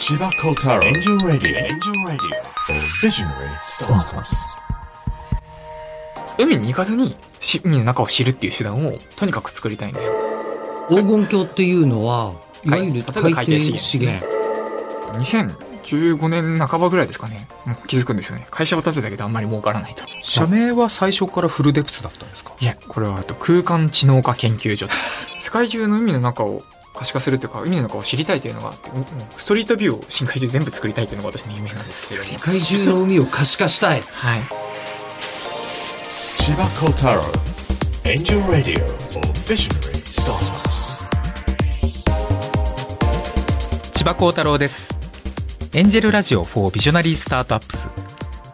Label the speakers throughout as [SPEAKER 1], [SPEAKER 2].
[SPEAKER 1] 千葉幸太郎エンジェルラディオエンジェルラディオ Visionary Startups
[SPEAKER 2] 海に行かずにし海の中を知るっていう手段をとにかく作りたいんですよ。
[SPEAKER 3] 黄金鏡っていうのは、いわゆる海底
[SPEAKER 2] 海底資
[SPEAKER 3] 資
[SPEAKER 2] 源
[SPEAKER 3] 源。
[SPEAKER 2] 2015年半ばぐらいですかね。もう気づくんですよね。会社を建てたけどあんまり儲からないと。
[SPEAKER 4] 社名は最初からフルデプスだったんですか？
[SPEAKER 2] いや、これはあと空間知能化研究所。世界中の海の中を可視化するというか、海の中を知りたいというのがあって、もうストリートビューを深海中全部作りたいというのが私の夢なんですけれども。
[SPEAKER 3] 世界中の海を可視化したい。
[SPEAKER 2] はい。
[SPEAKER 1] 千葉幸太郎エンジェルラディオ for Visionary Startups
[SPEAKER 4] 千葉幸太郎ですエンジェルラジオ4ビジョナリースタートアップス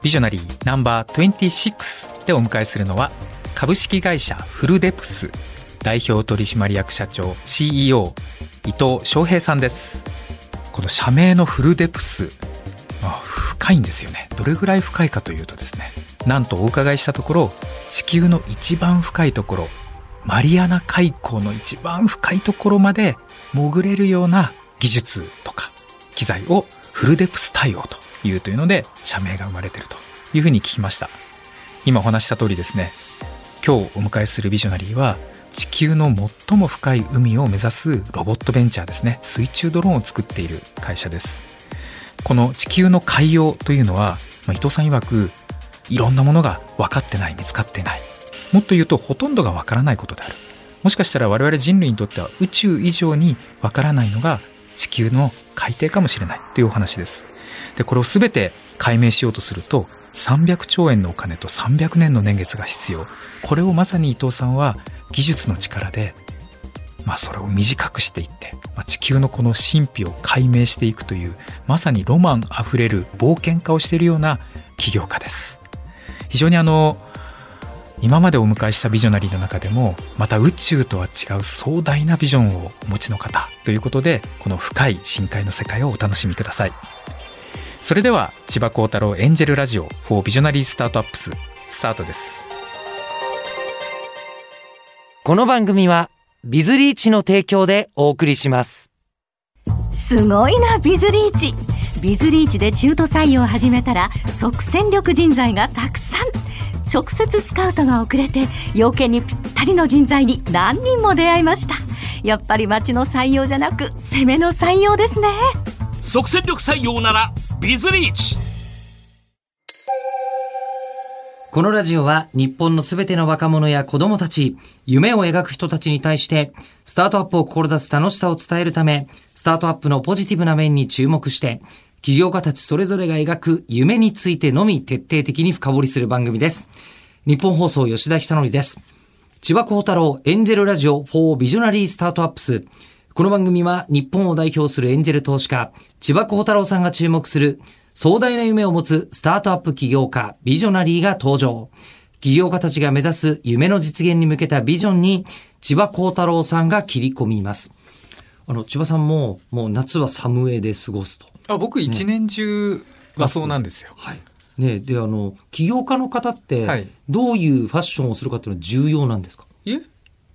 [SPEAKER 4] ビジョナリーナンバー26でお迎えするのは株式会社フルデプス代表取締役社長 CEO 伊藤翔平さんです。この社名のフルデプス、まあ、深いんですよね。どれぐらい深いかというとですねなんとお伺いしたところ地球の一番深いところマリアナ海溝の一番深いところまで潜れるような技術とか機材をフルデプス対応というというので社名が生まれているというふうに聞きました。今お話した通りですね今日お迎えするビジョナリーは地球の最も深い海を目指すロボットベンチャーですね。水中ドローンを作っている会社です。この地球の海洋というのは、まあ、伊藤さん曰くいろんなものが分かってない見つかってない。もっと言うとほとんどが分からないことである。もしかしたら我々人類にとっては宇宙以上に分からないのが地球の海底かもしれない。というお話です。でこれを全て解明しようとすると300兆円のお金と300年の年月が必要。これをまさに伊藤さんは技術の力でまあそれを短くしていって、まあ、地球のこの神秘を解明していくというまさにロマンあふれる冒険家をしているような起業家です。非常にあの今までお迎えしたビジョナリーの中でもまた宇宙とは違う壮大なビジョンをお持ちの方ということでこの深い深海の世界をお楽しみください。それでは千葉幸太郎エンジェルラジオ4ビジョナリースタートアップススタートです。
[SPEAKER 3] この番組は、ビズリーチの提供でお送りします。
[SPEAKER 5] すごいなビズリーチ。ビズリーチで中途採用を始めたら即戦力人材がたくさん。直接スカウトが遅れて要件にぴったりの人材に何人も出会いました。やっぱり町の採用じゃなく攻めの採用ですね。
[SPEAKER 6] 即戦力採用ならビズリーチ
[SPEAKER 3] このラジオは日本のすべての若者や子供たち、夢を描く人たちに対して、スタートアップを志す楽しさを伝えるため、スタートアップのポジティブな面に注目して、起業家たちそれぞれが描く夢についてのみ徹底的に深掘りする番組です。日本放送吉田久典です。千葉幸太郎エンジェルラジオ4ビジョナリースタートアップス。この番組は日本を代表するエンジェル投資家、千葉幸太郎さんが注目する壮大な夢を持つスタートアップ起業家、ビジョナリーが登場。起業家たちが目指す夢の実現に向けたビジョンに、千葉幸太郎さんが切り込みます。あの、千葉さんも、もう夏はサムエで過ごすと。
[SPEAKER 4] あ僕一年中はそうなんですよ、
[SPEAKER 3] はい。ねで、あの、起業家の方って
[SPEAKER 4] はい、
[SPEAKER 3] どういうファッションをするかっていうのは重要なんですか、
[SPEAKER 4] いえ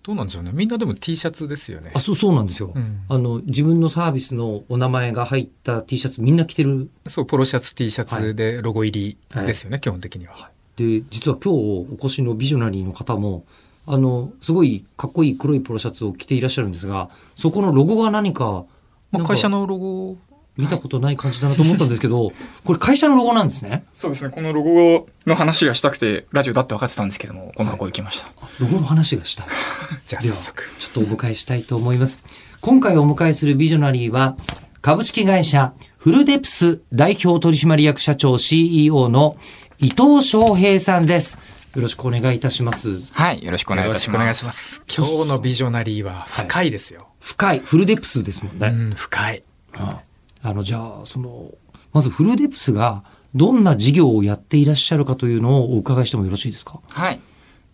[SPEAKER 4] どうなんでしょうね。みんなでも T シャツですよね。
[SPEAKER 3] あ、そう、そうなんですよ。
[SPEAKER 4] うん。
[SPEAKER 3] あの、自分のサービスのお名前が入った T シャツみんな着てる。
[SPEAKER 4] そうポロシャツ T シャツでロゴ入りですよね、基本的には、
[SPEAKER 3] で、実は今日お越しのビジョナリーの方も、あの、すごいかっこいい黒いポロシャツを着ていらっしゃるんですが、そこのロゴが何か、
[SPEAKER 4] まあ、会社のロゴ
[SPEAKER 3] 見たことない感じだなと思ったんですけど、これ会社のロゴなんですね。
[SPEAKER 2] そうですね。このロゴの話がしたくて、ラジオだって分かってたんですけども、こんなとこ行きました。
[SPEAKER 3] ロゴの話がしたい。
[SPEAKER 4] じゃあ
[SPEAKER 3] では
[SPEAKER 4] 早速
[SPEAKER 3] ちょっとお迎えしたいと思います。今回お迎えするビジョナリーは、株式会社フルデプス代表取締役社長 CEO の伊藤翔平さんです。よろしくお願いいたします。
[SPEAKER 2] はい。よろしくお願いします。
[SPEAKER 4] しくお願いします今日のビジョナリーは深いですよ、
[SPEAKER 3] 深い、フルデプスですもんね。
[SPEAKER 4] うん深い
[SPEAKER 3] あの、じゃあ、その、まずフルデプスがどんな事業をやっていらっしゃるかというのをお伺いしてもよろしいですか？
[SPEAKER 2] はい。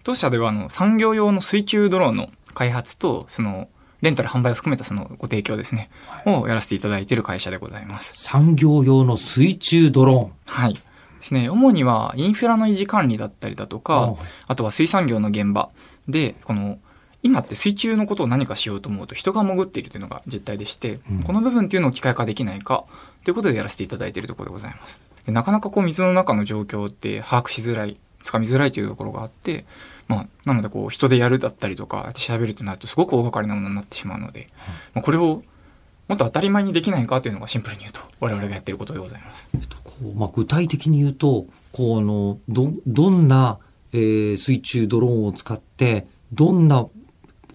[SPEAKER 2] 当社では、あの、産業用の水中ドローンの開発と、その、レンタル販売を含めたそのご提供ですね、をやらせていただいている会社でございます。
[SPEAKER 3] 産業用の水中ドロ
[SPEAKER 2] はい。ですね。主にはインフラの維持管理だったりだとか、
[SPEAKER 3] はい
[SPEAKER 2] あとは水産業の現場で、この今って水中のことを何かしようと思うと人が潜っているというのが実態でして、この部分っていうのを機械化できないかということでやらせていただいているところでございます。でなかなかこう水の中の状況って把握しづらい、つかみづらいというところがあって、まあ、なのでこう人でやるだったりとか調べるとなるとすごく大掛かりなものになってしまうので、まあ、これをもっと当たり前にできないかというのがシンプルに言うと我々がやっていることでございます。
[SPEAKER 3] こうまあ、具体的に言うと、こうあの、ど、どんな、えー水中ドローンを使って、どんな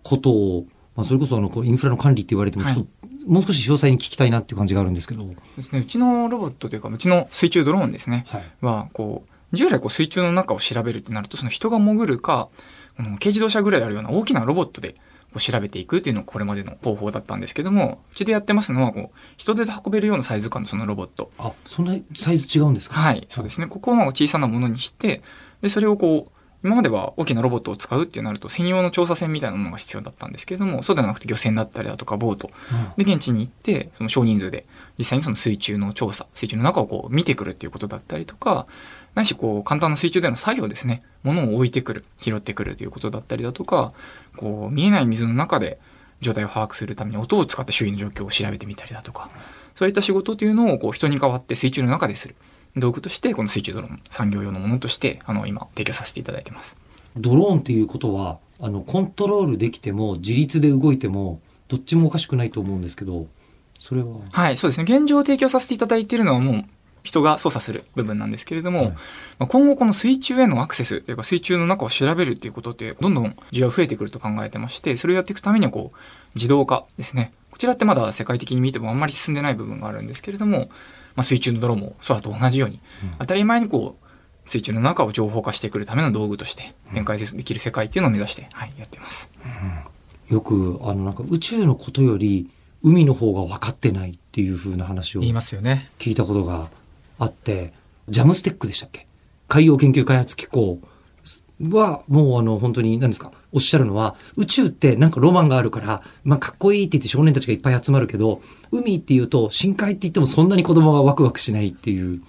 [SPEAKER 3] ことを、まあ、それこそあの、こうインフラの管理って言われても、ちょっと、もう少し詳細に聞きたいなっていう感じがあるんですけど。
[SPEAKER 2] ですね、うちのロボットというかうちの水中ドローンですね、
[SPEAKER 3] はい。
[SPEAKER 2] はこう従来こう水中の中を調べるってなるとその人が潜るかこの軽自動車ぐらいあるような大きなロボットで調べていくっていうのがこれまでの方法だったんですけどもうちでやってますのはこう人手で運べるようなサイズ感のそのロボット。
[SPEAKER 3] あ、そんなサイズ違うんですか？
[SPEAKER 2] はいそうですね。ここをまあ小さなものにしてでそれをこう今までは大きなロボットを使うってなると専用の調査船みたいなものが必要だったんですけれどもそうではなくて漁船だったりだとかボート。で現地に行ってその少人数で実際にその水中の調査水中の中をこう見てくるっていうことだったりとかないしこう簡単な水中での作業ですね。物を置いてくる拾ってくるということだったりだとかこう見えない水の中で状態を把握するために音を使って周囲の状況を調べてみたりだとかそういった仕事というのをこう人に代わって水中の中でする道具としてこの水中ドローン産業用のものとしてあの今提供させていただいてます。
[SPEAKER 3] ドローンっていうことは、あの、コントロールできても、自立で動いても、どっちもおかしくないと思うんですけど、それは。
[SPEAKER 2] はい、そうですね。現状提供させていただいているのはもう人が操作する部分なんですけれども、
[SPEAKER 3] はい
[SPEAKER 2] まあ今後この水中へのアクセスというか水中の中を調べるっていうことってどんどん需要が増えてくると考えてまして、それをやっていくためにはこう自動化ですね。こちらってまだ世界的に見てもあんまり進んでない部分があるんですけれども、まあ、水中のドローンも空と同じように、当たり前にこう水中の中を情報化してくるための道具として展開できる世界っていうのを目指して、はい、やっています。
[SPEAKER 3] よく、あの、なんか宇宙のことより、海の方が分かってないっていう風な話を
[SPEAKER 4] 言いますよね。
[SPEAKER 3] 聞いたことがあって、ジャムステックでしたっけ？海洋研究開発機構は、もうあの、本当に、何ですか、おっしゃるのは、宇宙ってなんかロマンがあるから、まあ、かっこいいって言って少年たちがいっぱい集まるけど、海って言うと、深海って言ってもそんなに子供がワクワクしないっていう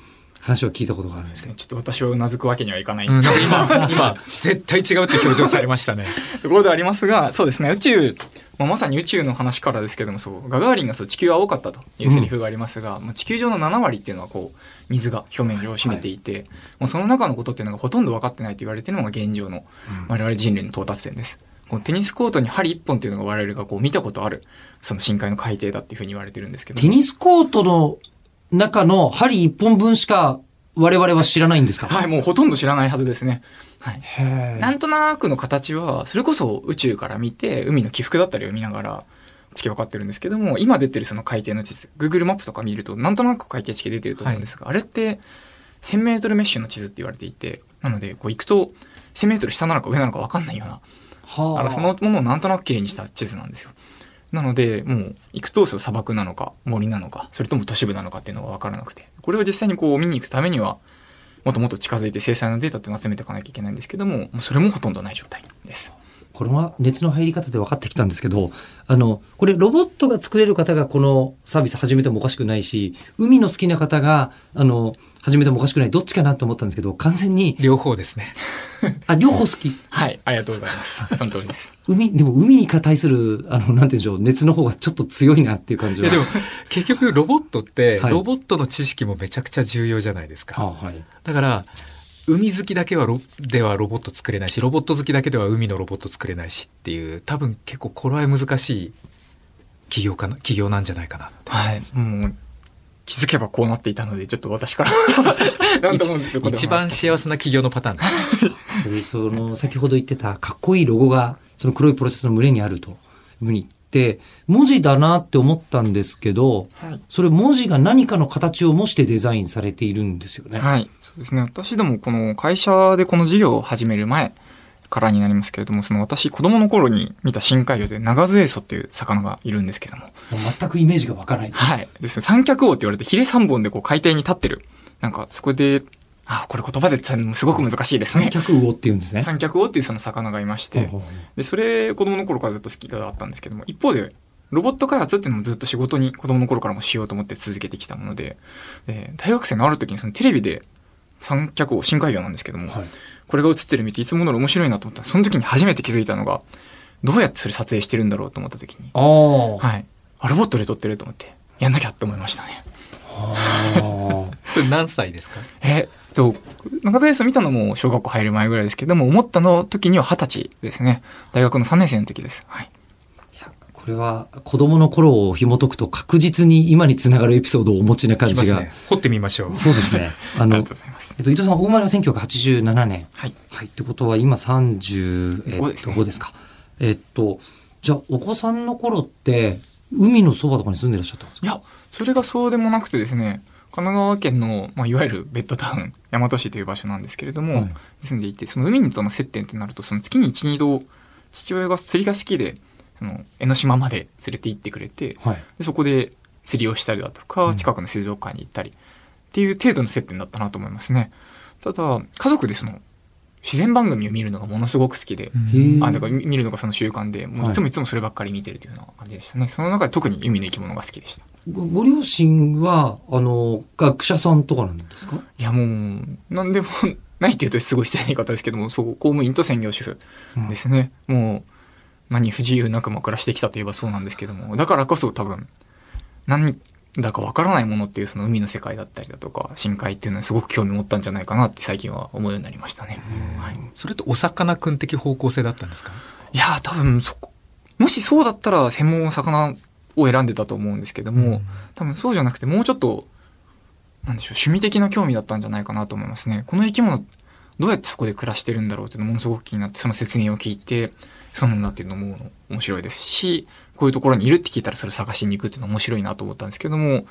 [SPEAKER 3] 話を聞いたことがあるんですけど。
[SPEAKER 2] ちょっと私はうなずくわけにはいかない。
[SPEAKER 4] うん、なんか今、今、絶対違うって表情されましたね。
[SPEAKER 2] ところではありますが、そうですね、宇宙、まあ、まさに宇宙の話からですけども、そう、ガガーリンがそう、地球は多かったというセリフがありますが、まあ、地球上の7割っていうのはこう、水が表面上を占めていて、もうその中のことっていうのがほとんど分かってないと言われているのが現状の我々人類の到達点です。このテニスコートに針一本っていうのが我々がこう見たことある、その深海の海底だっていうふうに言われてるんですけども
[SPEAKER 3] テニスコートの中の針一本分しか我々は知らないんですか？
[SPEAKER 2] はい、もうほとんど知らないはずですね。はい。
[SPEAKER 3] へ
[SPEAKER 2] なんとなくの形は、それこそ宇宙から見て、海の起伏だったりを見ながら、地形分かってるんですけども、今出てるその海底の地図、Google マップとか見ると、なんとなく海底地形出てると思うんですが、あれって、1000メートルメッシュの地図って言われていて、なので、こう行くと、1000メートル下なのか上なのか分かんないような、
[SPEAKER 3] は
[SPEAKER 2] あらそのものをなんとなく綺麗にした地図なんですよ。なので、もう、行くと、その砂漠なのか、森なのか、それとも都市部なのかっていうのが分からなくて、これを実際にこう見に行くためには、もっともっと近づいて精細なデータっていうのを集めていかなきゃいけないんですけども、もうそれもほとんどない状態です。
[SPEAKER 3] これは熱の入り方で分かってきたんですけど、あの、これロボットが作れる方がこのサービス始めてもおかしくないし、海の好きな方が、あの、始めてもおかしくない。どっちかなと思ったんですけど、完全に、
[SPEAKER 4] 両方ですね。
[SPEAKER 3] あ、両方好き。
[SPEAKER 2] はい、ありがとうございます。その通りです。
[SPEAKER 3] 海、でも海に対する、あの、なんて言うんでしょう、熱の方がちょっと強いなっていう感じは。
[SPEAKER 4] いやでも、結局ロボットって、
[SPEAKER 3] はい
[SPEAKER 4] ロボットの知識もめちゃくちゃ重要じゃないですか。
[SPEAKER 3] あはい。
[SPEAKER 4] だから、海好きだけはロではロボット作れないし、ロボット好きだけでは海のロボット作れないしっていう、多分結構これは難しい企業かな、企業なんじゃないかな。
[SPEAKER 2] はい、もう、気づけばこうなっていたので、ちょっと私から
[SPEAKER 4] 一一番幸せな企業のパターンです。
[SPEAKER 3] で、その、先ほど言ってたかっこいいロゴが、その黒いプロセスの群れにあるというふうに言って、文字だなって思ったんですけど、
[SPEAKER 2] はい
[SPEAKER 3] それ文字が何かの形を模してデザインされているんですよね。
[SPEAKER 2] はい、そうですね。私どもこの会社でこの事業を始める前からになりますけれども、その私子供の頃に見た深海魚で長ズエソっていう魚がいるんですけども、
[SPEAKER 3] もう全くイメージがわからない。
[SPEAKER 2] はい。ですね。三脚王って言われてヒレ三本でこう海底に立ってる。なんかそこで、あ、これ言葉で伝えるのもすごく難しいですね。
[SPEAKER 3] 客魚って言うんですね。
[SPEAKER 2] 三脚王っていうその魚がいまして、で、それ子供の頃からずっと好きだったんですけども、一方で、ロボット開発っていうのもずっと仕事に子供の頃からもしようと思って続けてきたもので、で大学生のある時にそのテレビで三脚王、深海魚なんですけども、
[SPEAKER 3] はい
[SPEAKER 2] これが映ってる見ていつもの面白いなと思ったら、その時に初めて気づいたのが、どうやってそれ撮影してるんだろうと思った時に、
[SPEAKER 3] ああ。
[SPEAKER 2] はい。あ、ロボットで撮ってると思って、やんなきゃって思いましたね。
[SPEAKER 4] それ何歳ですか？
[SPEAKER 2] えっと、中田レースを見たのも小学校入る前ぐらいですけども、思ったの時には二十歳ですね。大学の3年生の時です。はい。
[SPEAKER 3] これは子供の頃を紐解くと確実に今につながるエピソードをお持ちな感じが。
[SPEAKER 4] ね。掘ってみましょう。
[SPEAKER 3] そうですね。あの
[SPEAKER 2] ありがとう、ございます。
[SPEAKER 3] えっと、伊藤さん、お生まれは1987年。
[SPEAKER 2] はい。
[SPEAKER 3] はい。ってことは今30、えっ
[SPEAKER 2] 5です
[SPEAKER 3] と、
[SPEAKER 2] ね
[SPEAKER 3] 5ですか。えっと、じゃあ、お子さんの頃って、海のそばとかに住んでらっしゃったんですか？
[SPEAKER 2] いや、それがそうでもなくてですね、神奈川県の、まあ、いわゆるベッドタウン、大和市という場所なんですけれども、
[SPEAKER 3] はい
[SPEAKER 2] 住んでいて、その海との接点ってなると、その月に1、2度、父親が釣りが好きで、その江ノ島まで連れて行ってくれて、
[SPEAKER 3] はい。
[SPEAKER 2] でそこで釣りをしたりだとか、
[SPEAKER 3] うん
[SPEAKER 2] 近くの水族館に行ったりっていう程度の接点だったなと思いますね。ただ、家族でその自然番組を見るのがものすごく好きで、あ、だから見見るのがその習慣で、もういつもいつもそればっかり見てるというような感じでしたね。その中で特に海の生き物が好きでした。
[SPEAKER 3] ごご両親は、あの、学者さんとかなんですか？
[SPEAKER 2] いやもう、なんでもないって言うとすごい失礼な言い方ですけども、そう、公務員と専業主婦ですね。もう、何不自由なくも暮らしてきたといえばそうなんですけども、だからこそ多分、何だかわからないものっていうその海の世界だったりだとか、深海っていうのにすごく興味持ったんじゃないかなって最近は思うようになりましたね。はい、
[SPEAKER 4] それとお魚くん的方向性だったんですか？
[SPEAKER 2] いやー多分そこ、もしそうだったら専門の魚を選んでたと思うんですけども、
[SPEAKER 4] うん
[SPEAKER 2] 多分そうじゃなくてもうちょっと、なんでしょう、趣味的な興味だったんじゃないかなと思いますね。この生き物、どうやってそこで暮らしてるんだろうっていうのものすごく気になって、その説明を聞いて、そうなんだっていうのも面白いですし、こういうところにいるって聞いたらそれを探しに行くっていうのも面白いなと思ったんですけども、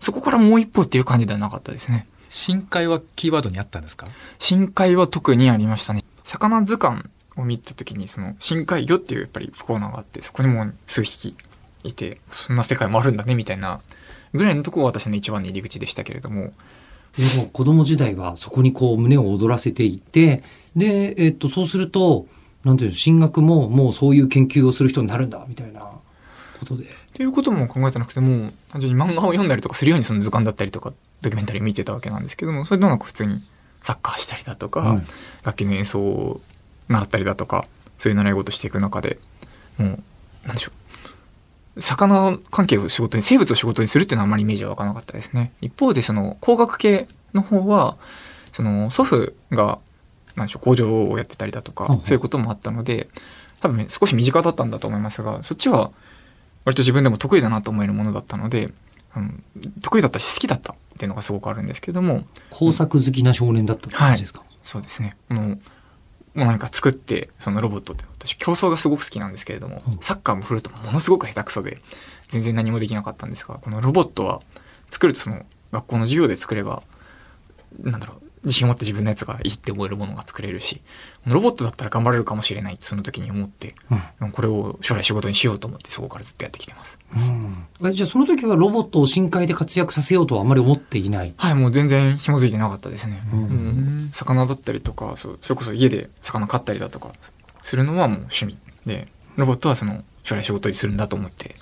[SPEAKER 2] そこからもう一歩っていう感じではなかったですね。
[SPEAKER 4] 深海はキーワードにあったんですか？
[SPEAKER 2] 深海は特にありましたね。魚図鑑を見た時に、その深海魚っていうやっぱりコーナーがあって、そこにもう数匹いて、そんな世界もあるんだねみたいなぐらいのとこが私の一番の入り口でしたけれども、
[SPEAKER 3] でも子供時代はそこにこう胸を躍らせていって、で、えっと、そうすると、なんていうの、進学ももうそういう研究をする人になるんだ、みたいなことで。
[SPEAKER 2] っていうことも考えてなくても、単純に漫画を読んだりとかするようにその図鑑だったりとか、ドキュメンタリーを見てたわけなんですけども、それでもなく普通にサッカーしたりだとか、
[SPEAKER 3] はい
[SPEAKER 2] 楽器の演奏を習ったりだとか、そういう習い事していく中で、もう、なんでしょう。魚関係を仕事に、生物を仕事にするっていうのはあまりイメージは湧かなかったですね。一方で、その工学系の方は、その祖父が、なんでしょう、工場をやってたりだとか、そういうこともあったので、多分少し身近だったんだと思いますが、そっちは割と自分でも得意だなと思えるものだったので、うん、得意だったし好きだったっていうのがすごくあるんですけども、
[SPEAKER 3] 工作好きな少年だったって感じですか、
[SPEAKER 2] そうですね。あの、もう何か作って、そのロボットって、私競争がすごく好きなんですけれども
[SPEAKER 3] うん、
[SPEAKER 2] サッカーもフルートもものすごく下手くそで、全然何もできなかったんですが、このロボットは作るとその学校の授業で作れば、なんだろう、自信を持って自分のやつがいいって思えるものが作れるし、ロボットだったら頑張れるかもしれないってその時に思って、これを将来仕事にしようと思ってそこからずっとやってきてます。
[SPEAKER 3] うんえじゃあその時はロボットを深海で活躍させようとはあまり思っていない？
[SPEAKER 2] はい、もう全然紐づいてなかったですね。
[SPEAKER 3] うん
[SPEAKER 2] うん魚だったりとかそれこそ家で魚飼ったりだとかするのはもう趣味で、ロボットはその将来仕事にするんだと思って、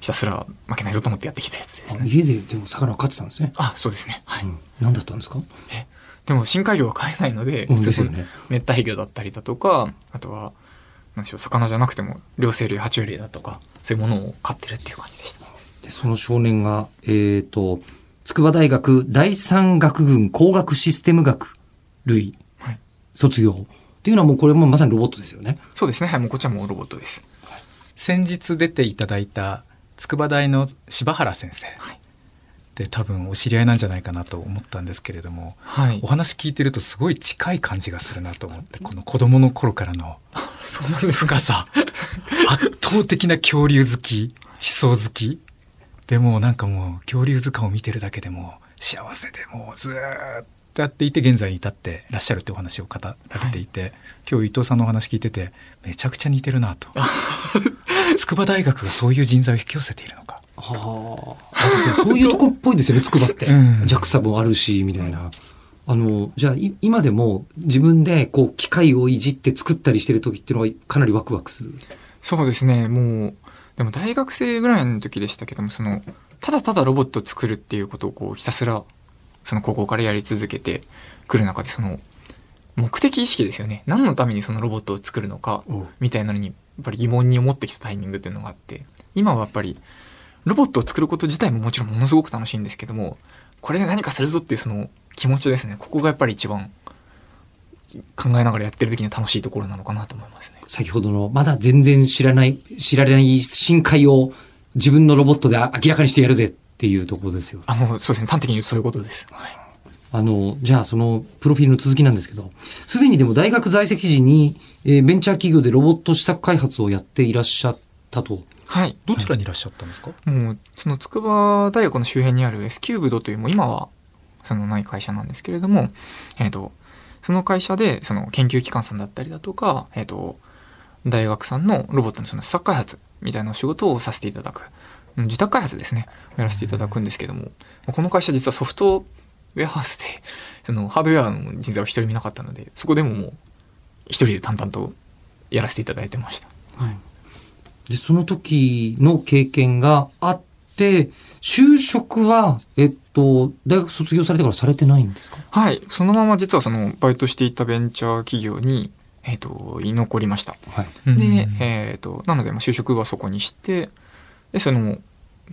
[SPEAKER 2] ひたすら負けないぞと思ってやってきたやつですね。
[SPEAKER 3] あ家ででも魚を飼ってたんですね。
[SPEAKER 2] あ、そうですね。はい。
[SPEAKER 3] うん、何だったんですか？
[SPEAKER 2] でも深海魚は飼えないので、
[SPEAKER 3] うん
[SPEAKER 2] 普通熱帯魚だったりだとか、あとは、なんでしょう、魚じゃなくても、両生類、爬虫類だとか、そういうものを飼ってるっていう感じでした。
[SPEAKER 3] でその少年が、えっ、と、筑波大学第三学群工学システム学類
[SPEAKER 2] はい。
[SPEAKER 3] 卒業。っていうのはもうこれもまさにロボットですよね。
[SPEAKER 2] そうですね。はい、もうこっちはもうロボットです。
[SPEAKER 4] 先日出ていただいた筑波大の柴原先生
[SPEAKER 2] はい
[SPEAKER 4] で多分お知り合いなんじゃないかなと思ったんですけれども
[SPEAKER 2] はい
[SPEAKER 4] お。話聞いてるとすごい近い感じがするなと思ってこの子供の頃からの
[SPEAKER 2] そうなんですか。
[SPEAKER 4] 深さ圧倒的な恐竜好き地層好きでもうなんかもう恐竜図鑑を見てるだけでもう幸せでもうずーっとやっていて現在に至ってらっしゃるってお話を語られていて、今日伊藤さんのお話聞いててめちゃくちゃ似てるなと 筑波大学がそういう人材を引き寄せているのか
[SPEAKER 3] はあ。そういうところっぽいですよね、筑波って。
[SPEAKER 4] うん
[SPEAKER 3] JAXA もあるし、みたいな。あの、じゃあ、い今でも自分でこう、機械をいじって作ったりしてる時っていうのはかなりワクワクする。
[SPEAKER 2] そうですね、もう、でも大学生ぐらいの時でしたけども、その、ただただロボットを作るっていうことをこう、ひたすら、その高校からやり続けてくる中で、その、目的意識ですよね。何のためにそのロボットを作るのか、みたいなのにっぱり疑問に思ってきたタイミングっていうのがあって、今はやっぱり、ロボットを作ること自体ももちろんものすごく楽しいんですけども、これで何かするぞっていうその気持ちですね。ここがやっぱり一番考えながらやってる時には楽しいところなのかなと思いますね。
[SPEAKER 3] 先ほどの、まだ全然知らない、知られない深海を自分のロボットで明らかにしてやるぜっていうところですよ。
[SPEAKER 2] あ、もうそうですね。端的に言うとそういうことです。はい。
[SPEAKER 3] あの、じゃあそのプロフィールの続きなんですけど、すでにでも大学在籍時に、えーベンチャー企業でロボット試作開発をやっていらっしゃったと。
[SPEAKER 2] はい。
[SPEAKER 4] どちらにいらっしゃったんですか、
[SPEAKER 2] もう、その筑波大学の周辺にある S キューブドという、もう今は、そのない会社なんですけれども、えっ、と、その会社で、その研究機関さんだったりだとか、えっ、と、大学さんのロボットのその試作開発みたいなお仕事をさせていただく。うん自宅開発ですね。やらせていただくんですけども、この会社実はソフトウェアハウスで、そのハードウェアの人材を一人見なかったので、そこでももう、一人で淡々とやらせていただいてました。
[SPEAKER 3] で、その時の経験があって、就職は、えっと、大学卒業されてからされてないんですか？
[SPEAKER 2] はい。そのまま実はその、バイトしていたベンチャー企業に、えっ、と、居残りました。
[SPEAKER 3] はい。
[SPEAKER 2] で、えっ、と、なので、まあ就職はそこにして、で、その、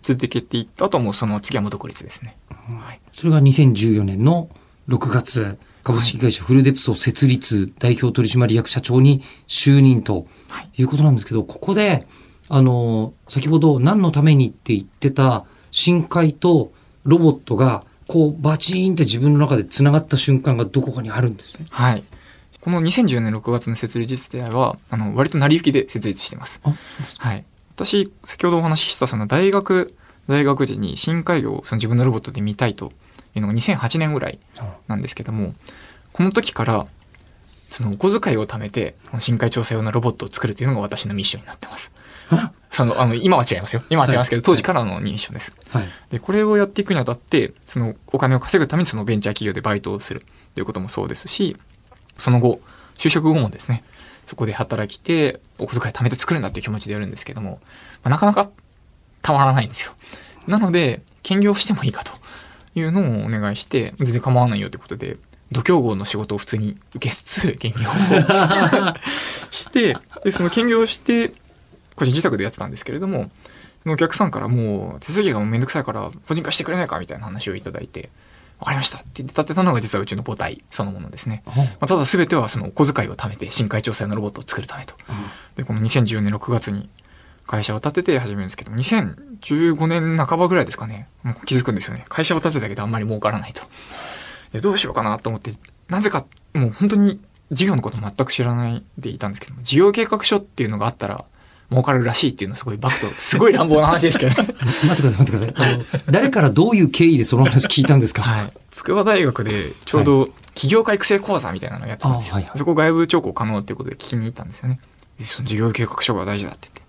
[SPEAKER 2] 続けていった後はもうその次はもう独立ですね。はい。
[SPEAKER 3] それが2014年の6月、株式会社フルデプスを設立、代表取締役社長に就任と
[SPEAKER 2] はい
[SPEAKER 3] いうことなんですけど、ここで、あの、先ほど何のためにって言ってた深海とロボットが、こうバチーンって自分の中で繋がった瞬間がどこかにあるんですね。
[SPEAKER 2] はい。この2014年6月の設立自体は、あの、割と成り行きで設立しています。
[SPEAKER 3] あ、そうですか。
[SPEAKER 2] はい。私、先ほどお話ししたその大学、大学時に深海魚をその自分のロボットで見たいというのが2008年ぐらいなんですけども、この時から、そのお小遣いを貯めて、深海調査用のロボットを作るというのが私のミッションになってます。その、あの、今は違いますよ。今は違いますけど、当時からのミッションです。
[SPEAKER 3] はい。
[SPEAKER 2] で、これをやっていくにあたって、そのお金を稼ぐためにそのベンチャー企業でバイトをするということもそうですし、その後、就職後もですね、そこで働きて、お小遣い貯めて作るんだっていう気持ちでやるんですけども、まあなかなかたまらないんですよ。なので、兼業してもいいかというのをお願いして、全然構わないよということで、度胸号の仕事を普通に受けつつ、兼業を して、で、その兼業をして、個人自宅でやってたんですけれども、そのお客さんからもう手続きがもうめんどくさいから個人化してくれないかみたいな話をいただいて、わかりましたって言って立てたのが実はうちの母体そのものですね。まあ、ただ全てはそのお小遣いを貯めて深海調査用のロボットを作るためと。で、この2014年6月に会社を立てて始めるんですけど、2015年半ばぐらいですかね。もう気づくんですよね。会社を立てたけどあんまり儲からないと。で、どうしようかなと思って、なぜかもう本当に事業のこと全く知らないでいたんですけども、事業計画書っていうのがあったら、儲かるらしいっていうのすごいバクと、すごい乱暴な話ですけどね。
[SPEAKER 3] 待ってください、待ってください。あの、誰からどういう経緯でその話聞いたんですか？
[SPEAKER 2] はい。筑波大学でちょうど起業家育成講座みたいなのをやってたんですよ。
[SPEAKER 3] あはいはい
[SPEAKER 2] そこ外部聴講可能っていうことで聞きに行ったんですよね。でその事業計画書が大事だって言って、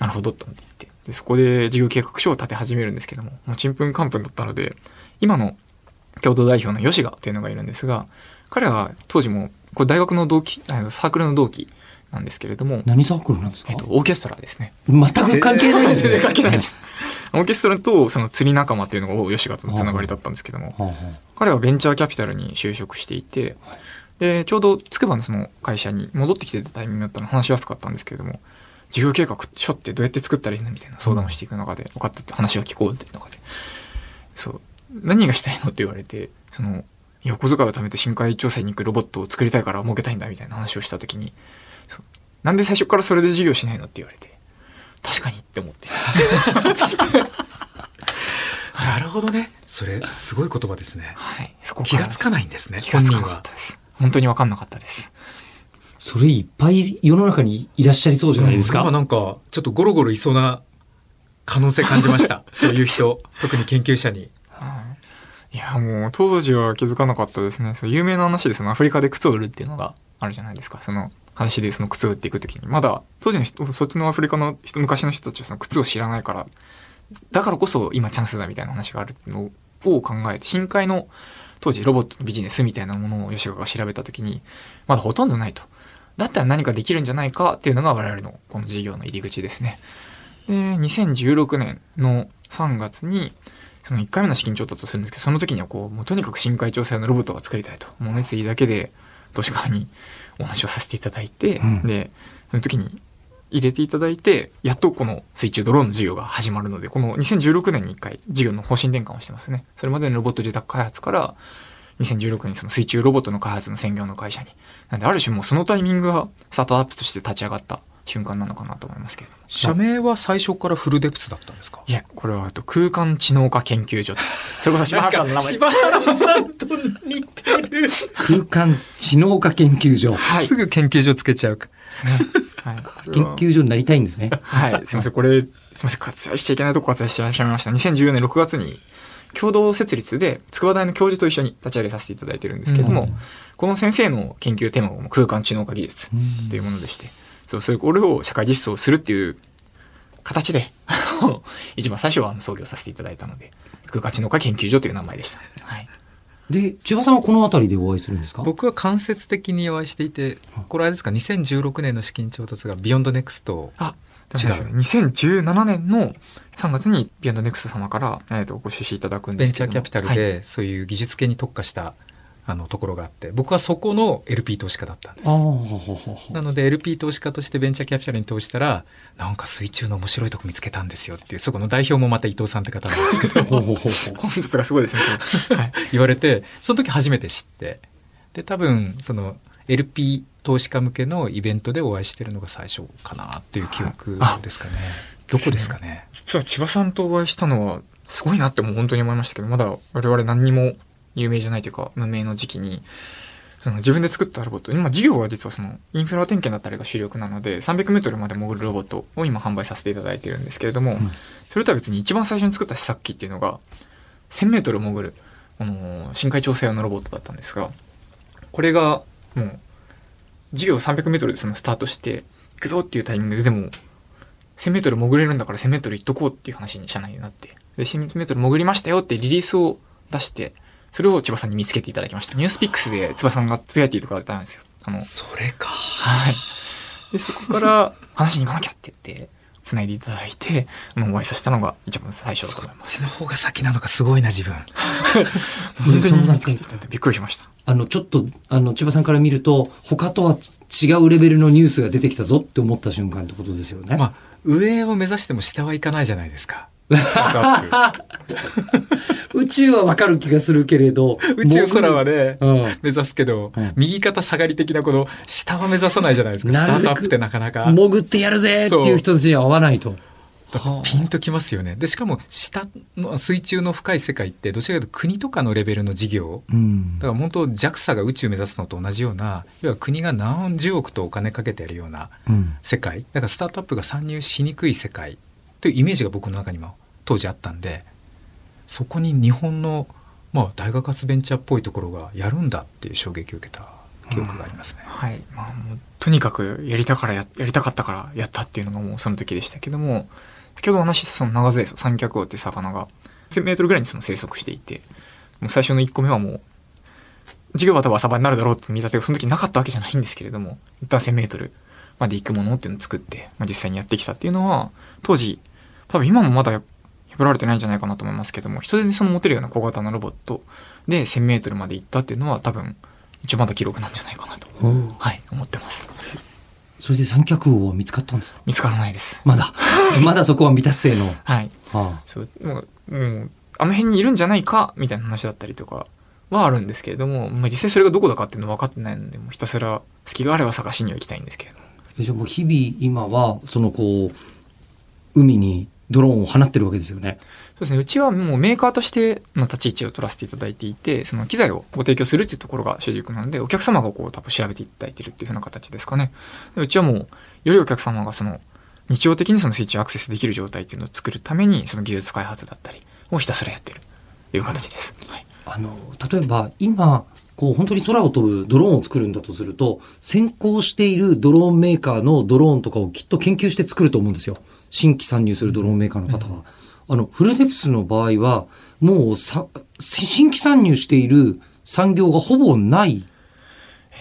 [SPEAKER 2] なるほどと思って言って、でそこで事業計画書を立て始めるんですけども、もうちんぷんかんぷんだったので、今の共同代表の吉賀っていうのがいるんですが、彼は当時も、これ大学の同期、あのサークルの同期なんですけれども、
[SPEAKER 3] 何サークルなんですか？
[SPEAKER 2] えっと、オーケストラですね。
[SPEAKER 3] 全く関係ないですね。
[SPEAKER 2] 関係ないです。オーケストラとその釣り仲間っていうのが吉賀とのつながりだったんですけども、
[SPEAKER 3] はあは
[SPEAKER 2] 彼はベンチャーキャピタルに就職していて、で、ちょうど筑波のその会社に戻ってきてたタイミングだったの話しやすかったんですけれども、事業計画書ってどうやって作ったらいいのみたいな相談をしていく中で、分かったって話を聞こうっていう中で、そう、何がしたいのって言われて、その、いや、小遣いを貯めて深海調査に行くロボットを作りたいから儲けたいんだみたいな話をしたときに、そうなんで最初からそれで事業しないのって言われて、確かにって思って。
[SPEAKER 4] なるほどね。それ、すごい言葉ですね。
[SPEAKER 2] はい。そこ
[SPEAKER 4] 気がつかないんですね、
[SPEAKER 2] 気がつかなかったです。本当に分かんなかったです。
[SPEAKER 3] それいっぱい世の中にいらっしゃりそうじゃないですか？
[SPEAKER 4] 今なんか、ちょっとゴロゴロいそうな可能性感じました。そういう人、特に研究者に。
[SPEAKER 2] いや、もう当時は気づかなかったですね。そう有名な話でそのアフリカで靴を売るっていうのがあるじゃないですか。その話でその靴を売っていくときに。まだ当時の人、そっちのアフリカの人、昔の人たちはその靴を知らないから、だからこそ今チャンスだみたいな話があるのを考えて、深海の当時ロボットのビジネスみたいなものを吉川が調べたときに、まだほとんどないと。だったら何かできるんじゃないかっていうのが我々のこの事業の入り口ですね。で、2016年の3月に、その1回目の資金調達をするんですけど、その時にはこう、もうとにかく深海調査用のロボットが作りたいと。もう熱意だけで、投資家にお話をさせていただいて、
[SPEAKER 3] うん
[SPEAKER 2] で、その時に、入れていただいて、やっとこの水中ドローンの事業が始まるので、この2016年に1回事業の方針転換をしてますね。それまでのロボット受託開発から、2016年にその水中ロボットの開発の専業の会社に。なんである種もうそのタイミングがスタートアップとして立ち上がった瞬間なのかなと思いますけれども。
[SPEAKER 4] 社名は最初からフルデプスだったんですか？
[SPEAKER 2] いや、これはえっと空間知能化研究所。それこそ柴原さんの名前。
[SPEAKER 4] 柴原さんと似てる。
[SPEAKER 3] 空間知能化研究所。
[SPEAKER 2] はい。
[SPEAKER 4] すぐ研究所つけちゃう。
[SPEAKER 2] はい、
[SPEAKER 3] 研究所になりたいんですね。
[SPEAKER 2] はい。すみません。これ、すみません。割愛しちゃいけないとこ割愛してしまいました。2014年6月に、共同設立で、筑波大の教授と一緒に立ち上げさせていただいてるんですけれども、
[SPEAKER 3] うん
[SPEAKER 2] この先生の研究テーマが空間知能化技術というものでして、そう、それ、これを社会実装するっていう形で、一番最初はあの創業させていただいたので、空間知能化研究所という名前でした。はい。
[SPEAKER 3] で、千葉さんはこの辺りでお会いするんですか？
[SPEAKER 4] 僕は間接的にお会いしていて、これあれですか、2016年の資金調達がビヨンドネクスト。
[SPEAKER 2] あ、
[SPEAKER 4] 違う。
[SPEAKER 2] 違う。2017年の3月にビアンドネクスト様から、えー、とご出資いただくんで
[SPEAKER 4] ベン
[SPEAKER 2] すけども。
[SPEAKER 4] チャーキャピタル
[SPEAKER 2] はい。
[SPEAKER 4] で、そういう技術系に特化した、あの、ところがあって、僕はそこの LP 投資家だったんです。なので LP 投資家としてベンチャーキャピタルに投資したら、なんか水中の面白いとこ見つけたんですよっていう、そこの代表もまた伊藤さんって方なんですけど、
[SPEAKER 2] 本日がすごいですね。はい。
[SPEAKER 4] 言われて、その時初めて知って、で、多分、その LP 投資家向けのイベントでお会いしてるのが最初かなっていう記憶ですかね。どこですかね。
[SPEAKER 2] 実は千葉さんとお会いしたのは、すごいなってもう本当に思いましたけど、まだ我々何にも有名じゃないというか、無名の時期に、その自分で作ったロボット、今事業は実はそのインフラ点検だったりが主力なので、300メートルまで潜るロボットを今販売させていただいてるんですけれども、それとは別に一番最初に作った試作機っていうのが、1000メートル潜る、あのー深海調整用のロボットだったんですが、これがもう、事業300メートルでそのスタートして、行くぞっていうタイミングで、でも、1000メートル潜れるんだから1000メートル行っとこうっていう話に社内でなって、で、1000メートル潜りましたよってリリースを出して、それを千葉さんに見つけていただきました。ニュースピックスで千葉さんがつぶやいていただいたんですよ。あの、
[SPEAKER 4] それか。
[SPEAKER 2] はい。で、そこから話に行かなきゃって言って、繋いでいただいて、あのお会いさせたのが一番最初だと
[SPEAKER 4] そっ
[SPEAKER 2] 思います。
[SPEAKER 4] ちの方が先なのかすごいな、自分。
[SPEAKER 2] 本当に見つけていただいてびっくりしました。
[SPEAKER 3] あの、ちょっと、あの、千葉さんから見ると、他とは違うレベルのニュースが出てきたぞって思った瞬間ってことですよね。
[SPEAKER 4] まあ、上を目指しても下はいかないじゃないですか。
[SPEAKER 3] 宇宙はわかる気がするけれど、
[SPEAKER 4] プ宇宙空はね、
[SPEAKER 3] うん
[SPEAKER 4] 目指すけど、
[SPEAKER 3] うん
[SPEAKER 4] 右肩下がり的なこの下は目指さないじゃないですか。スタートアップってなかなか。
[SPEAKER 3] 潜ってやるぜっていう人たちには合わないと。
[SPEAKER 4] ピンときますよね。で、しかも下の水中の深い世界ってどちらかというと国とかのレベルの事業。
[SPEAKER 3] うん
[SPEAKER 4] だから本当 JAXA が宇宙目指すのと同じような、要は国が何十億とお金かけてやるような
[SPEAKER 3] うん
[SPEAKER 4] 世界。だからスタートアップが参入しにくい世界というイメージが僕の中にも当時あったんで、そこに日本の、まあ、大学発ベンチャーっぽいところがやるんだっていう衝撃を受けた記憶がありますね。
[SPEAKER 2] はい。まあもう、とにかくやりたからや、やりたかったからやったっていうのがもうその時でしたけども、先ほどお話ししたその長ゼイソウ、三脚王っていう魚が、1000メートルぐらいにその生息していて、もう最初の1個目はもう、授業は多分浅場になるだろうって見立てがその時なかったわけじゃないんですけれども、一旦1000メートルまで行くものっていうのを作って、まあ、実際にやってきたっていうのは、当時、多分今もまだ破られてないんじゃないかなと思いますけども、人手でその持てるような小型のロボットで1000メートルまで行ったっていうのは多分、一番まだ記録なんじゃないかなと、はい、思ってます。
[SPEAKER 3] それで三脚王は見つかったんですか？
[SPEAKER 2] 見つからないです。
[SPEAKER 3] まだ。まだそこは未達成の。
[SPEAKER 2] はい。
[SPEAKER 3] は
[SPEAKER 2] そう、もう、もうあの辺にいるんじゃないか、みたいな話だったりとかはあるんですけれども、まあ、実際それがどこだかっていうのは分かってないので、ひたすら隙があれば探しには行きたいんですけれども。
[SPEAKER 3] あ、じゃあもう日々今は、そのこう、海にドローンを放ってるわけですよね。
[SPEAKER 2] そうですね。うちはもうメーカーとしての立ち位置を取らせていただいていて、その機材をご提供するっていうところが主軸なので、お客様がこう多分調べていただいてるっていうふうな形ですかね。でうちはもう、よりお客様がその、日常的にそのスイッチをアクセスできる状態っていうのを作るために、その技術開発だったりをひたすらやってるという形です。はい。
[SPEAKER 3] あの、例えば今、こう本当に空を飛ぶドローンを作るんだとすると、先行しているドローンメーカーのドローンとかをきっと研究して作ると思うんですよ。新規参入するドローンメーカーの方は。あの、フルデプスの場合は、もうさ、新規参入している産業がほぼない。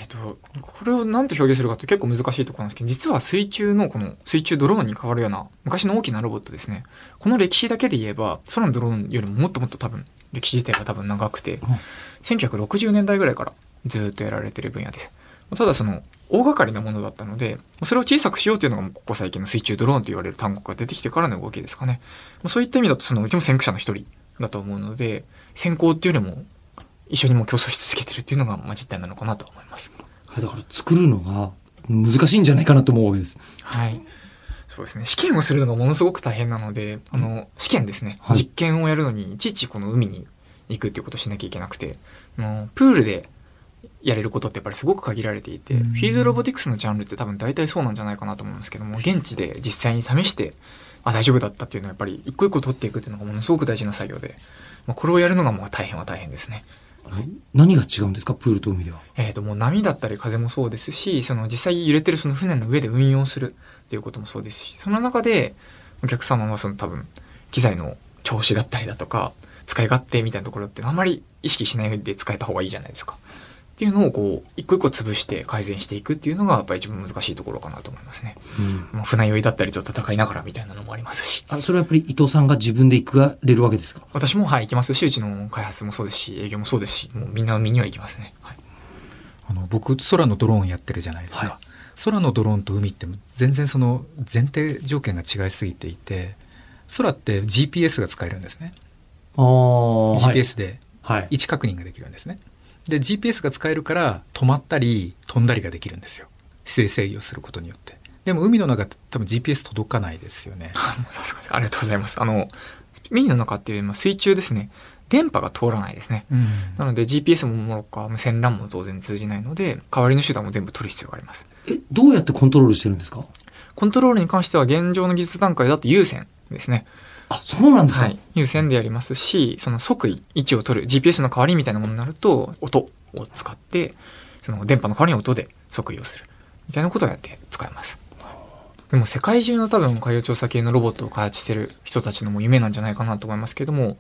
[SPEAKER 2] えっ、と、これを何と表現するかって結構難しいところなんですけど、実は水中のこの水中ドローンに変わるような昔の大きなロボットですね。この歴史だけで言えば、空のドローンよりももっともっと多分、歴史自体が多分長くて、1960年代ぐらいからずっとやられてる分野です。ただその、大掛かりなものだったので、それを小さくしようというのがもうここ最近の水中ドローンと言われる単語が出てきてからの動きですかね。そういった意味だとそのうちも先駆者の一人だと思うので、先行っていうよりも一緒にもう競争し続けてるっていうのがまあ実態なのかなと思います。
[SPEAKER 3] はいだから作るのが難しいんじゃないかなと思うわけです。
[SPEAKER 2] はい。そうですね。試験をするのがものすごく大変なので、あの、試験ですね。
[SPEAKER 3] はい
[SPEAKER 2] 実験をやるのに、いちいちこの海に行くっていうことをしなきゃいけなくて、もうプールでやれることってやっぱりすごく限られていて、フィールドロボティクスのジャンルって多分大体そうなんじゃないかなと思うんですけども、現地で実際に試して、あ、大丈夫だったっていうのはやっぱり一個一個取っていくっていうのがものすごく大事な作業で、まあ、これをやるのがもう大変は大変ですね。
[SPEAKER 3] 何が違うんですか？プールと海では。
[SPEAKER 2] えー、ともう波だったり風もそうですしその実際揺れてるその船の上で運用するっていうこともそうですしその中でお客様はその多分機材の調子だったりだとか使い勝手みたいなところってあんまり意識しないで使えた方がいいじゃないですか。っていうのをこう一個一個潰して改善していくっていうのがやっぱり一番難しいところかなと思いますね。
[SPEAKER 3] うん
[SPEAKER 2] もう船酔いだったりと戦いながらみたいなのもありますし。
[SPEAKER 3] あ、それはやっぱり伊藤さんが自分で行かれるわけですか？
[SPEAKER 2] 私もはい行きますし、うちの開発もそうですし、営業もそうですし、もうみんな海には行きますね。はい。
[SPEAKER 4] あの僕空のドローンやってるじゃないですか、
[SPEAKER 3] はい
[SPEAKER 4] 空のドローンと海って全然その前提条件が違いすぎていて空って GPS が使えるんですね。GPS で
[SPEAKER 3] はい。
[SPEAKER 4] 位置確認ができるんですねで GPS が使えるから止まったり飛んだりができるんですよ姿勢制御することによってでも海の中って多分 GPS 届かないですよね
[SPEAKER 2] ありがとうございます。あの、海の中っていうよりも水中ですね。電波が通らないですね。
[SPEAKER 4] うん
[SPEAKER 2] なので GPS ももろか、無線 LAN も当然通じないので、代わりの手段も全部取る必要があります。
[SPEAKER 3] え、どうやってコントロールしてるんですか？
[SPEAKER 2] コントロールに関しては現状の技術段階だと有線ですね。
[SPEAKER 3] あ、そうなんですか、
[SPEAKER 2] はい。有線でやりますし、その即位、位置を取る、GPS の代わりみたいなものになると、音を使って、その電波の代わりに音で即位をする。みたいなことをやって使えます。でも世界中の多分海洋調査系のロボットを開発してる人たちのも夢なんじゃないかなと思いますけども、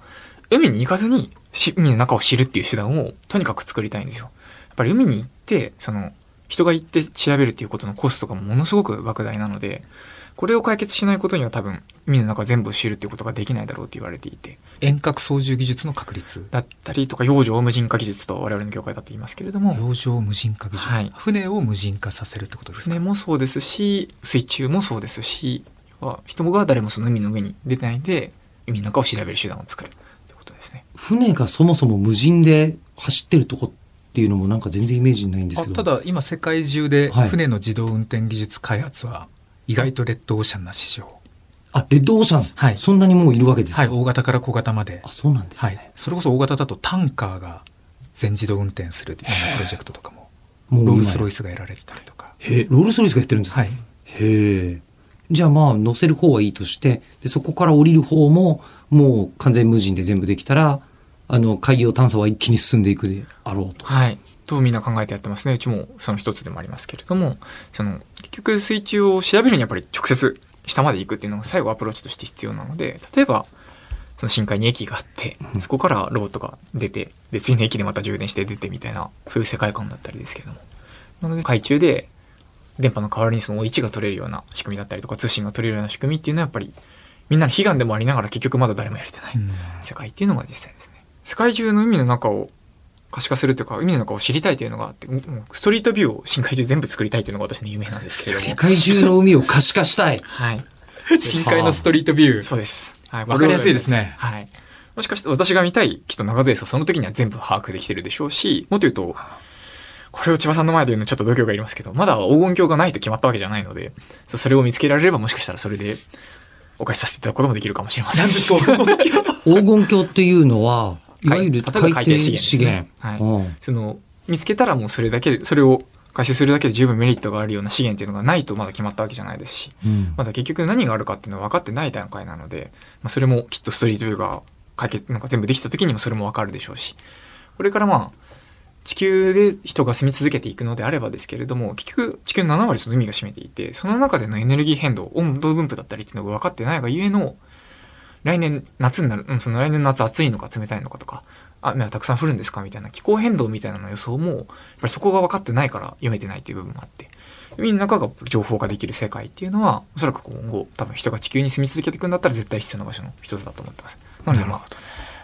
[SPEAKER 2] 海に行かずにし海の中を知るっていう手段をとにかく作りたいんですよ。やっぱり海に行って、その人が行って調べるっていうことのコストがものすごく莫大なので、これを解決しないことには多分海の中全部を知るっていうことができないだろうって言われていて、
[SPEAKER 4] 遠隔操縦技術の確率
[SPEAKER 2] だったりとか、洋上無人化技術と我々の業界だと言いますけれども、
[SPEAKER 4] 洋上無人化技術、
[SPEAKER 2] はい。
[SPEAKER 4] 船を無人化させるってことですか？
[SPEAKER 2] 船もそうですし、水中もそうですし、は人が誰もその海の上に出てないで、海の中を調べる手段を作ることですね。
[SPEAKER 3] 船がそもそも無人で走ってるとこっていうのもなんか全然イメージないんです
[SPEAKER 4] あ
[SPEAKER 3] けど。
[SPEAKER 4] ただ今世界中で
[SPEAKER 3] はい。
[SPEAKER 4] 船の自動運転技術開発は意外とレッドオーシャンな市場。
[SPEAKER 3] あ、レッドオーシャン？
[SPEAKER 4] はい。
[SPEAKER 3] そんなにもういるわけですか？
[SPEAKER 4] はい大型から小型まで。
[SPEAKER 3] あ、そうなんです
[SPEAKER 4] は
[SPEAKER 3] ね。
[SPEAKER 4] い。それこそ大型だとタンカーが全自動運転するようなプロジェクトとかも。
[SPEAKER 3] も
[SPEAKER 4] ロールスロイスがやられてたりとか。
[SPEAKER 3] へえロールスロイスがやってるんですか？
[SPEAKER 4] はい。
[SPEAKER 3] へえ。じゃあまあ乗せる方はいいとして、で、そこから降りる方も、もう完全無人で全部できたら、あの、海洋探査は一気に進んでいくであろうと。
[SPEAKER 2] はい。とみんな考えてやってますね。うちもその一つでもありますけれども、その、結局水中を調べるにはやっぱり直接下まで行くっていうのが最後アプローチとして必要なので、例えば、その深海に駅があって、そこからロボットが出て、で、次の駅でまた充電して出てみたいな、そういう世界観だったりですけれども。なので、海中で電波の代わりにその位置が取れるような仕組みだったりとか、通信が取れるような仕組みっていうのはやっぱり、みんなの悲願でもありながら結局まだ誰もやれてない
[SPEAKER 4] うん
[SPEAKER 2] 世界っていうのが実際ですね。世界中の海の中を可視化するというか、海の中を知りたいというのがあって、ストリートビューを深海中全部作りたいというのが私の夢なんですけれども。
[SPEAKER 3] 世界中の海を可視化したい。
[SPEAKER 2] はい。
[SPEAKER 4] 深海のストリートビュー
[SPEAKER 2] そうです。はい。
[SPEAKER 4] わかりやすいですね
[SPEAKER 2] はい。もしかして私が見たいきっと長ゼースをその時には全部把握できてるでしょうし、もっと言うと、これを千葉さんの前で言うのちょっと度胸がいりますけど、まだ黄金鏡がないと決まったわけじゃないので、それを見つけられればもしかしたらそれでお返しさせていただくこともできるかもしれません。
[SPEAKER 4] 何ですか？
[SPEAKER 3] 黄金鏡っていうのは、い。わゆる海底資
[SPEAKER 2] です
[SPEAKER 3] 源。
[SPEAKER 2] ねはい。
[SPEAKER 3] うん。
[SPEAKER 2] その、見つけたらもうそれだけで、それを回収するだけで十分メリットがあるような資源っていうのがないとまだ決まったわけじゃないですし、
[SPEAKER 3] うん。
[SPEAKER 2] まだ結局何があるかっていうのは分かってない段階なので、まあ、それもきっとストリートビューが解決、なんか全部できた時にもそれも分かるでしょうし、これからまあ、地球で人が住み続けていくのであればですけれども、結局地球の7割その海が占めていて、その中でのエネルギー変動、温度分布だったりっていうのが分かってないがゆえの、来年夏になる、うん、その来年夏暑いのか冷たいのかとか、雨はたくさん降るんですかみたいな気候変動みたいなの予想も、やっぱりそこが分かってないから読めてないっていう部分もあって、海の中が情報化できる世界っていうのは、おそらく今後、多分人が地球に住み続けていくんだったら絶対必要な場所の一つだと思ってます。なのでまあ、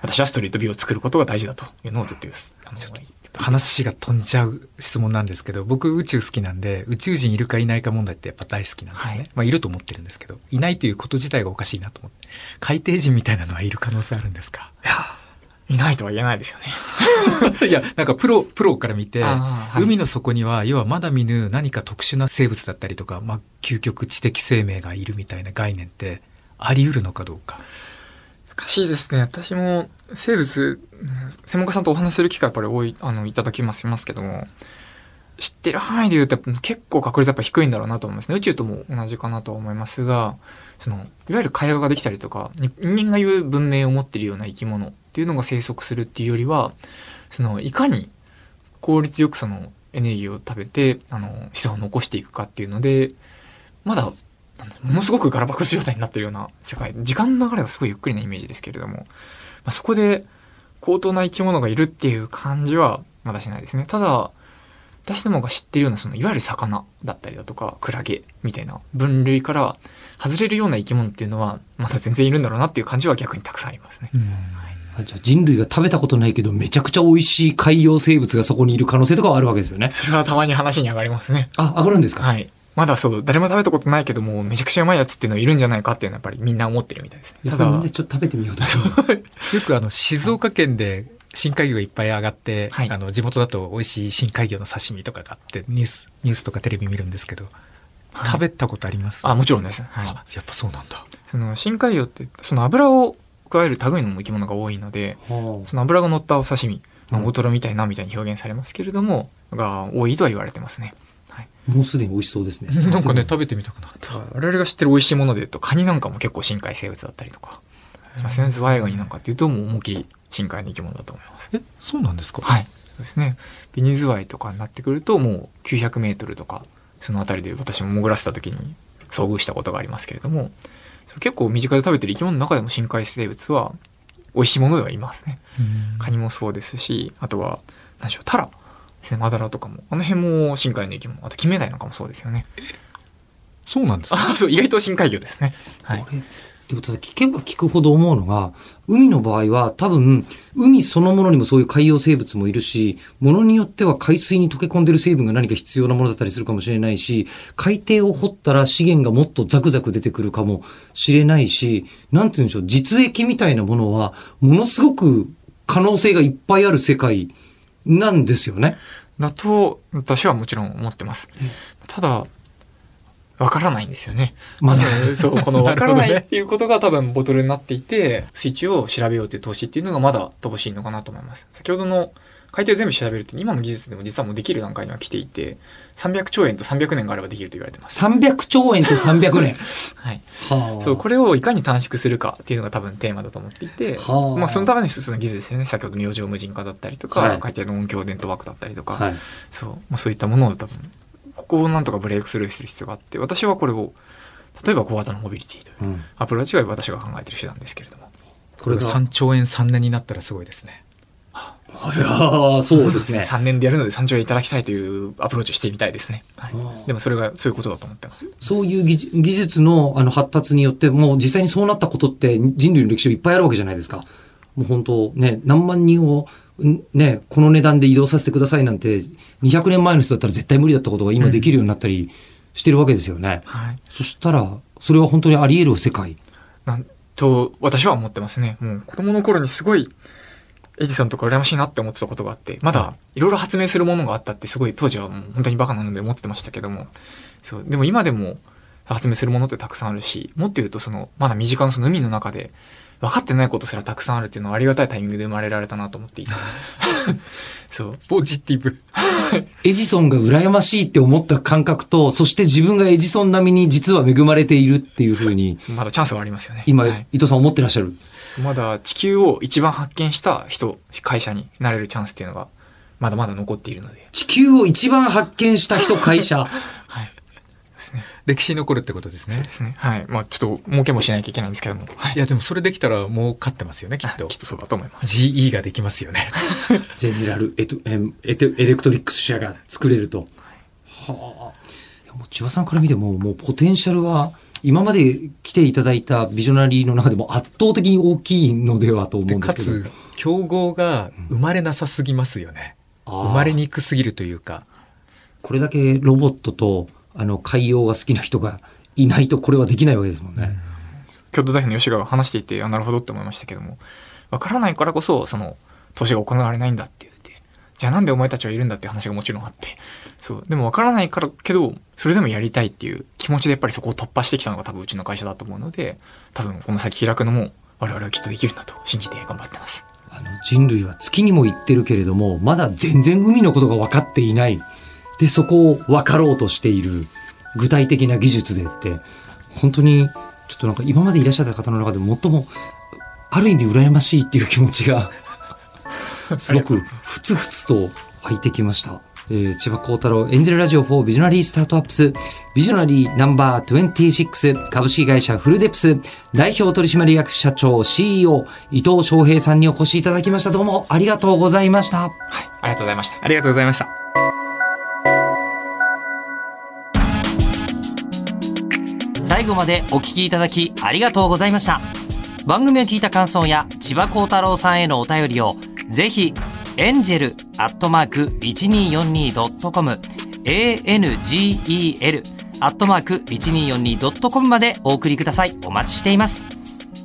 [SPEAKER 2] 私はストリートビューを作ることが大事だというのをずっと言う、
[SPEAKER 4] 話が飛んじゃう質問なんですけど、僕宇宙好きなんで、宇宙人いるかいないか問題ってやっぱ大好きなんですね。
[SPEAKER 2] はい
[SPEAKER 4] まあいると思ってるんですけど、いないということ自体がおかしいなと思って。海底人みたいなのはいる可能性あるんですか？
[SPEAKER 2] いや、いないとは言えないですよね。
[SPEAKER 4] いや、なんかプロ、プロから見て、
[SPEAKER 2] はい
[SPEAKER 4] 海の底には、要はまだ見ぬ何か特殊な生物だったりとか、まあ、究極知的生命がいるみたいな概念って、あり得るのかどうか。
[SPEAKER 2] 難しいですね。私も生物、専門家さんとお話する機会やっぱり多い、あの、いただきますしますけども、知ってる範囲で言うと結構確率やっぱ低いんだろうなと思いますね。宇宙とも同じかなとは思いますが、その、いわゆる会話ができたりとか、人間が言う文明を持っているような生き物っていうのが生息するっていうよりは、その、いかに効率よくそのエネルギーを食べて、あの、子孫を残していくかっていうので、ま、だものすごくガラパゴス状態になってるような世界。時間の流れはすごいゆっくりなイメージですけれども、まあ、そこで高等な生き物がいるっていう感じはまだしないですね。ただ、私どもが知ってるような、その、いわゆる魚だったりだとか、クラゲみたいな分類から外れるような生き物っていうのは、まだ全然いるんだろうなっていう感じは逆にたくさんありますね。
[SPEAKER 3] あじゃあ人類が食べたことないけど、めちゃくちゃ美味しい海洋生物がそこにいる可能性とかはあるわけですよね。
[SPEAKER 2] それはたまに話に上がりますね。
[SPEAKER 3] あ、上がるんですか？
[SPEAKER 2] はい。まだそう、誰も食べたことないけども、めちゃくちゃうまいやつっていうのいるんじゃないかっていうのはやっぱりみんな思ってるみたいですね。ただ
[SPEAKER 3] みんな、ちょっと食べてみようと。
[SPEAKER 4] よくあの、静岡県で深海魚がいっぱい上がって、
[SPEAKER 2] はい
[SPEAKER 4] あの、地元だと美味しい深海魚の刺身とかがあって、ニュース、ニュースとかテレビ見るんですけど、
[SPEAKER 2] はい
[SPEAKER 4] 食べたことあります？
[SPEAKER 2] あ、もちろんです。はい。
[SPEAKER 4] あやっぱそうなんだ。
[SPEAKER 2] その深海魚って、その油を加える類の生き物が多いので、
[SPEAKER 3] は
[SPEAKER 2] その油が乗ったお刺身、まあ
[SPEAKER 3] うん
[SPEAKER 2] 大トロみたいなみたいに表現されますけれども、が多いとは言われてますね。
[SPEAKER 3] もうすでに美味しそうですね。
[SPEAKER 4] なんかね、食べてみたくなった。
[SPEAKER 2] 我々が知ってる美味しいもので言うと、カニなんかも結構深海生物だったりとか、しますね。ズワイガニなんかっていうと、もう思いっきり深海の生き物だと思います。
[SPEAKER 4] え、そうなんですか？
[SPEAKER 2] はい。そうですね。ビニズワイとかになってくると、もう900メートルとか、そのあたりで私も潜らせた時に遭遇したことがありますけれども、結構身近で食べてる生き物の中でも深海生物は美味しいものではいますね。
[SPEAKER 4] うん
[SPEAKER 2] カニもそうですし、あとは、何でしょう、タラですね、マダラとかも。あの辺も深海の生き物。あと、キンメダイなんかもそうですよね。
[SPEAKER 4] そうなんですか？
[SPEAKER 2] あ、そう、意外と深海魚ですね。はい。
[SPEAKER 3] でもただ聞けば聞くほど思うのが、海の場合は多分、海そのものにもそういう海洋生物もいるし、ものによっては海水に溶け込んでる成分が何か必要なものだったりするかもしれないし、海底を掘ったら資源がもっとザクザク出てくるかもしれないし、なんて言うんでしょう、実益みたいなものは、ものすごく可能性がいっぱいある世界なんですよね。
[SPEAKER 2] だと、私はもちろん思ってます。ただ、わからないんですよね。
[SPEAKER 3] まあ
[SPEAKER 2] あのそう、この わから
[SPEAKER 4] な
[SPEAKER 2] いっていうことが多分ボトルになっていて、水中を調べようという投資っていうのがまだ乏しいのかなと思います。先ほどの海底を全部調べるって今の技術でも実はもうできる段階には来ていて、300兆円と300年があればできると言われてます。
[SPEAKER 3] 300兆円と300年。
[SPEAKER 2] はい。
[SPEAKER 3] はあ
[SPEAKER 2] そう、これをいかに短縮するかっていうのが多分テーマだと思っていて、
[SPEAKER 3] はあ
[SPEAKER 2] まあそのために進む技術ですよね。先ほどの洋上無人化だったりとか、
[SPEAKER 3] はい
[SPEAKER 2] 海底の音響電トワークだったりとか、
[SPEAKER 3] はい。
[SPEAKER 2] そう、まあ、そういったものを多分、ここをなんとかブレイクスルーする必要があって、私はこれを、例えば小型のモビリティという、
[SPEAKER 3] うん
[SPEAKER 2] アプローチが私が考えている手段ですけれども。
[SPEAKER 4] これが3兆円3年になったらすごいですね。
[SPEAKER 3] いやーそうですね。
[SPEAKER 2] 3年でやるので3兆円いただきたいというアプローチをしてみたいですね。はいでもそれがそういうことだと思ってます。
[SPEAKER 3] そういう技術のあの発達によって、もう実際にそうなったことって人類の歴史をいっぱいあるわけじゃないですか。もう本当ね、何万人を、んね、この値段で移動させてくださいなんて、200年前の人だったら絶対無理だったことが今できるようになったりしてるわけですよね。
[SPEAKER 2] はい。
[SPEAKER 3] そしたら、それは本当にあり得る世界。
[SPEAKER 2] なんと、私は思ってますね。もう子供の頃にすごい、エジソンとか羨ましいなって思ってたことがあって、まだいろいろ発明するものがあったってすごい当時はもう本当にバカなので思ってましたけども、そう、でも今でも発明するものってたくさんあるし、もっと言うとその、まだ身近なその海の中で分かってないことすらたくさんあるっていうのはありがたいタイミングで生まれられたなと思っていて。そう。
[SPEAKER 4] ポジティブ。
[SPEAKER 3] エジソンが羨ましいって思った感覚と、そして自分がエジソン並みに実は恵まれているっていうふうに、
[SPEAKER 2] まだチャンスはありますよね。
[SPEAKER 3] 今、
[SPEAKER 2] はい
[SPEAKER 3] 伊藤さん思ってらっしゃる？
[SPEAKER 2] まだ地球を一番発見した人、会社になれるチャンスっていうのが、まだまだ残っているので。
[SPEAKER 3] 地球を一番発見した人、会社。
[SPEAKER 2] はい。そうですね。
[SPEAKER 4] 歴史に残るってことですね
[SPEAKER 2] そうで。すね。はい。まあちょっと儲けもしなきゃいけないんですけども。はい
[SPEAKER 4] いや、でもそれできたらもう勝ってますよね、きっと
[SPEAKER 2] きっ。とそうだと思います。
[SPEAKER 4] GE ができますよね。
[SPEAKER 3] ゼネラルエトエンエテエレクトリックス社が作れると。はあ。いやもう千葉さんから見ても、もうポテンシャルは、今まで来ていただいたビジョナリーの中でも圧倒的に大きいのではと思うんですけど。
[SPEAKER 4] つ、競合が生まれなさすぎますよね。生まれにくすぎるというか、
[SPEAKER 3] これだけロボットと、あの、海洋が好きな人がいないとこれはできないわけですもんね。
[SPEAKER 2] 共同代表の吉川が話していて、あ、なるほどって思いましたけども、わからないからこそ、その、投資が行われないんだって言って、じゃあなんでお前たちはいるんだっていう話がもちろんあって、そう。でもわからないからけど、それでもやりたいっていう気持ちでやっぱりそこを突破してきたのが多分うちの会社だと思うので、多分この先開くのも我々はきっとできるんだと信じて頑張ってます。
[SPEAKER 3] あの人類は月にも行ってるけれども、まだ全然海のことが分かっていない。で、そこを分かろうとしている具体的な技術でって、本当に、ちょっとなんか今までいらっしゃった方の中で最も、ある意味羨ましいっていう気持ちが、すごくふつふつと湧いてきました。えー千葉幸太郎エンジェルラジオ4ビジョナリースタートアップスビジョナリーナンバー26株式会社フルデプス代表取締役社長 CEO 伊藤翔平さんにお越しいただきました。どうもありがとうございました。
[SPEAKER 2] はい。ありがとうございました。
[SPEAKER 4] ありがとうございました。
[SPEAKER 3] 最後までお聞きいただきありがとうございました。番組を聞いた感想や千葉幸太郎さんへのお便りをぜひエンジェルアットマーク 1242.com angel アットマーク 1242.com までお送りください。お待ちしています。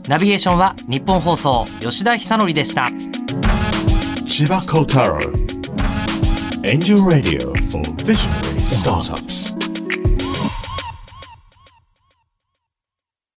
[SPEAKER 3] ナビゲーションは日本放送吉田久典でした。
[SPEAKER 1] Chiba Kotaro. Angel Radio for Visionary Startups.